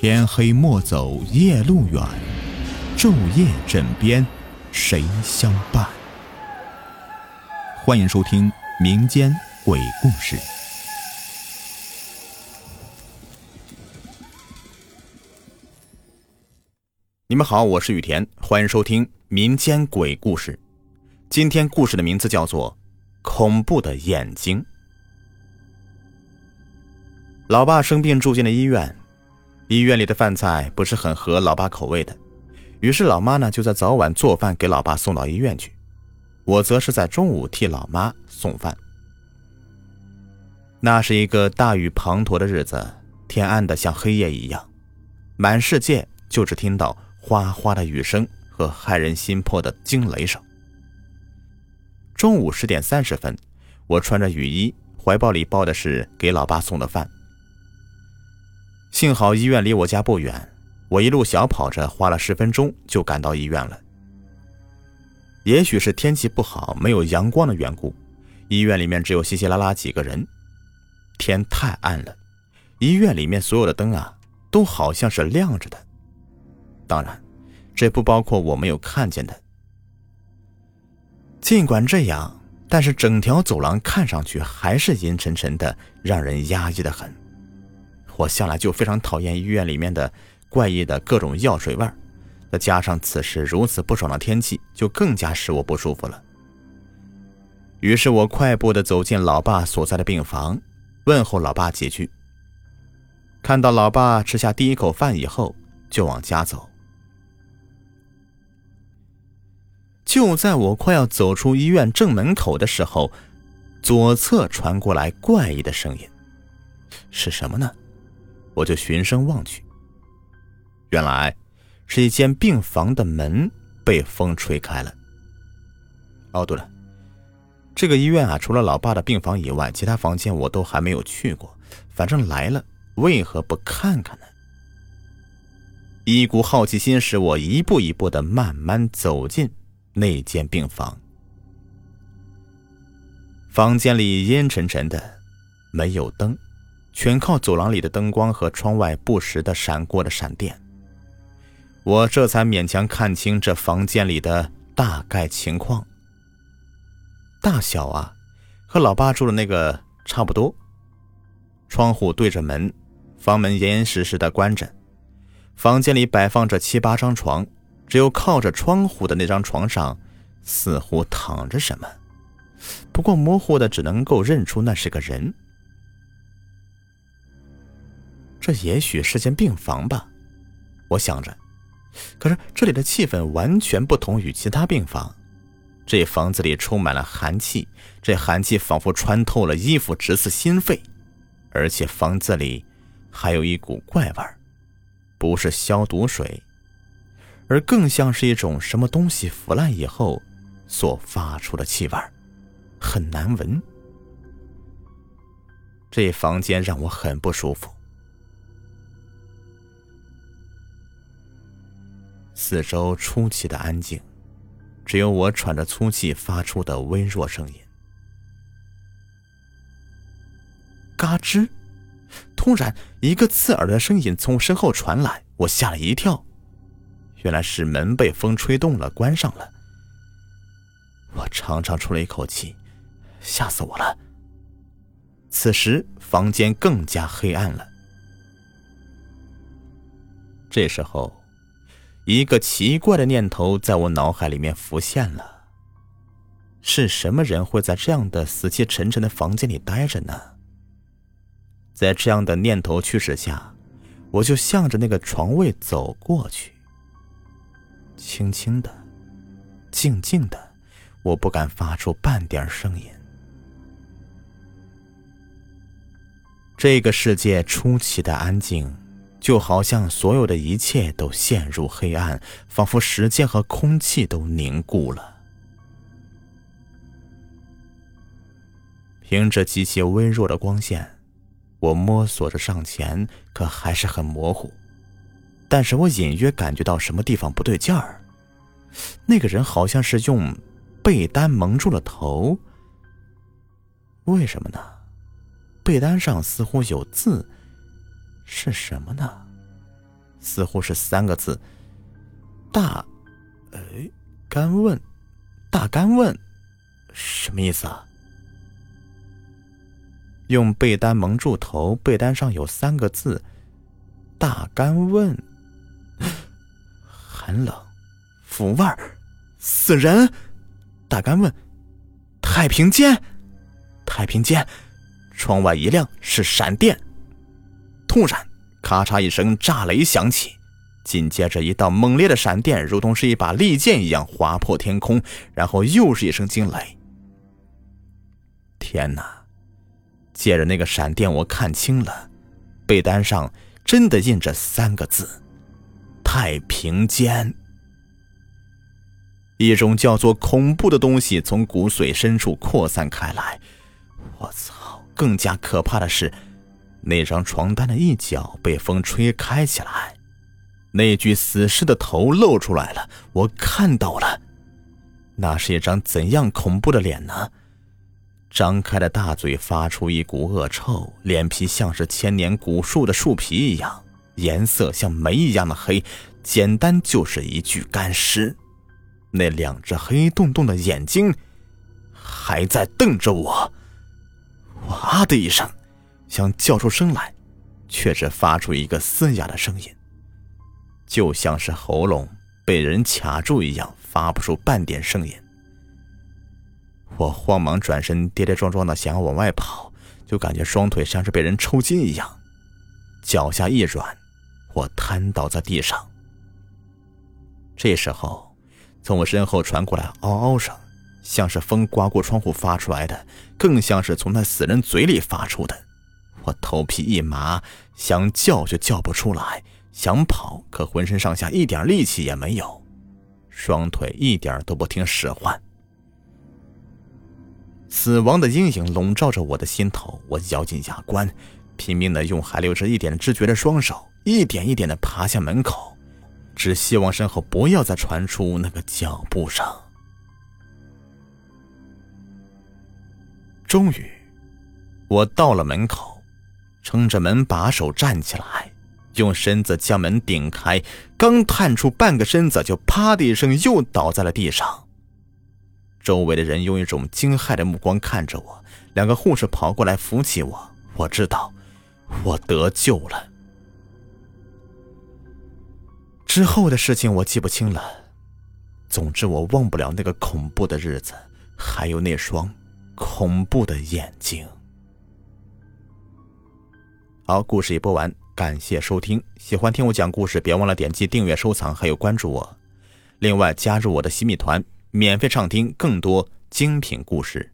天黑莫走夜路远，昼夜枕边谁相伴？欢迎收听民间鬼故事。你们好，我是雨田，欢迎收听民间鬼故事。今天故事的名字叫做《恐怖的眼睛》。老爸生病住进了医院，医院里的饭菜不是很合老爸口味的，于是老妈呢就在早晚做饭给老爸送到医院去，我则是在中午替老妈送饭。那是一个大雨滂沱的日子，天暗的像黑夜一样，满世界就只听到哗哗的雨声和骇人心魄的惊雷声。中午十点三十分，我穿着雨衣，怀抱里抱的是给老爸送的饭。幸好医院离我家不远，我一路小跑着，花了十分钟就赶到医院了。也许是天气不好，没有阳光的缘故，医院里面只有稀稀拉拉几个人。天太暗了，医院里面所有的灯啊，都好像是亮着的。当然，这不包括我没有看见的。尽管这样，但是整条走廊看上去还是阴沉沉的，让人压抑的很。我向来就非常讨厌医院里面的怪异的各种药水味儿，再加上此时如此不爽的天气，就更加使我不舒服了。于是我快步的走进老爸所在的病房，问候老爸几句。看到老爸吃下第一口饭以后，就往家走。就在我快要走出医院正门口的时候，左侧传过来怪异的声音，是什么呢？我就循声望去，原来是一间病房的门被风吹开了。哦，对了，这个医院啊，除了老爸的病房以外，其他房间我都还没有去过。反正来了，为何不看看呢？一股好奇心使我一步一步的慢慢走进那间病房。房间里阴沉沉的，没有灯。全靠走廊里的灯光和窗外不时的闪过的闪电，我这才勉强看清这房间里的大概情况。大小啊，和老爸住的那个差不多。窗户对着门，房门严严实实的关着。房间里摆放着七八张床，只有靠着窗户的那张床上，似乎躺着什么，不过模糊的只能够认出那是个人。这也许是间病房吧，我想着。可是这里的气氛完全不同于其他病房，这房子里充满了寒气，这寒气仿佛穿透了衣服，直刺心肺。而且房子里还有一股怪味儿，不是消毒水，而更像是一种什么东西腐烂以后所发出的气味，很难闻。这房间让我很不舒服。四周出奇的安静，只有我喘着粗气发出的微弱声音。嘎吱！突然，一个刺耳的声音从身后传来，我吓了一跳，原来是门被风吹动了，关上了。我长长出了一口气，吓死我了。此时，房间更加黑暗了。这时候。一个奇怪的念头在我脑海里面浮现了：是什么人会在这样的死气沉沉的房间里待着呢？在这样的念头驱使下，我就向着那个床位走过去。轻轻的，静静的，我不敢发出半点声音。这个世界出奇的安静。就好像所有的一切都陷入黑暗，仿佛时间和空气都凝固了。凭着极其微弱的光线，我摸索着上前，可还是很模糊。但是我隐约感觉到什么地方不对劲儿。那个人好像是用被单蒙住了头。为什么呢？被单上似乎有字。是什么呢？似乎是三个字：“大，哎，干问，大干问，什么意思啊？”用被单蒙住头，被单上有三个字：“大干问。”寒冷，腐味儿，死人。大干问：“太平间，太平间。”窗外一亮，是闪电。突然，咔嚓一声炸雷响起，紧接着一道猛烈的闪电，如同是一把利剑一样划破天空，然后又是一声惊雷。天哪！借着那个闪电，我看清了，被单上真的印着三个字：“太平间。”一种叫做恐怖的东西从骨髓深处扩散开来。我操！更加可怕的是，那张床单的一角被风吹开起来，那具死尸的头露出来了。我看到了，那是一张怎样恐怖的脸呢？张开的大嘴发出一股恶臭，脸皮像是千年古树的树皮一样，颜色像煤一样的黑，简单就是一具干尸。那两只黑洞洞的眼睛还在瞪着我，我啊的一声，想叫出声来，却只发出一个嘶哑的声音，就像是喉咙被人卡住一样，发不出半点声音。我慌忙转身，跌跌撞撞的想要往外跑，就感觉双腿像是被人抽筋一样，脚下一软，我瘫倒在地上。这时候，从我身后传过来嗷嗷声，像是风刮过窗户发出来的，更像是从那死人嘴里发出的。我头皮一麻，想叫却叫不出来，想跑可浑身上下一点力气也没有，双腿一点都不听使唤。死亡的阴影笼罩着我的心头，我咬紧牙关，拼命的用还留着一点知觉的双手，一点一点的爬向门口，只希望身后不要再传出那个脚步声。终于，我到了门口，撑着门把手站起来，用身子将门顶开，刚探出半个身子，就啪的一声又倒在了地上。周围的人用一种惊骇的目光看着我，两个护士跑过来扶起我。我知道，我得救了。之后的事情我记不清了，总之我忘不了那个恐怖的日子，还有那双恐怖的眼睛。好，故事已播完，感谢收听。喜欢听我讲故事，别忘了点击订阅、收藏，还有关注我。另外，加入我的洗米团。免费畅听更多精品故事。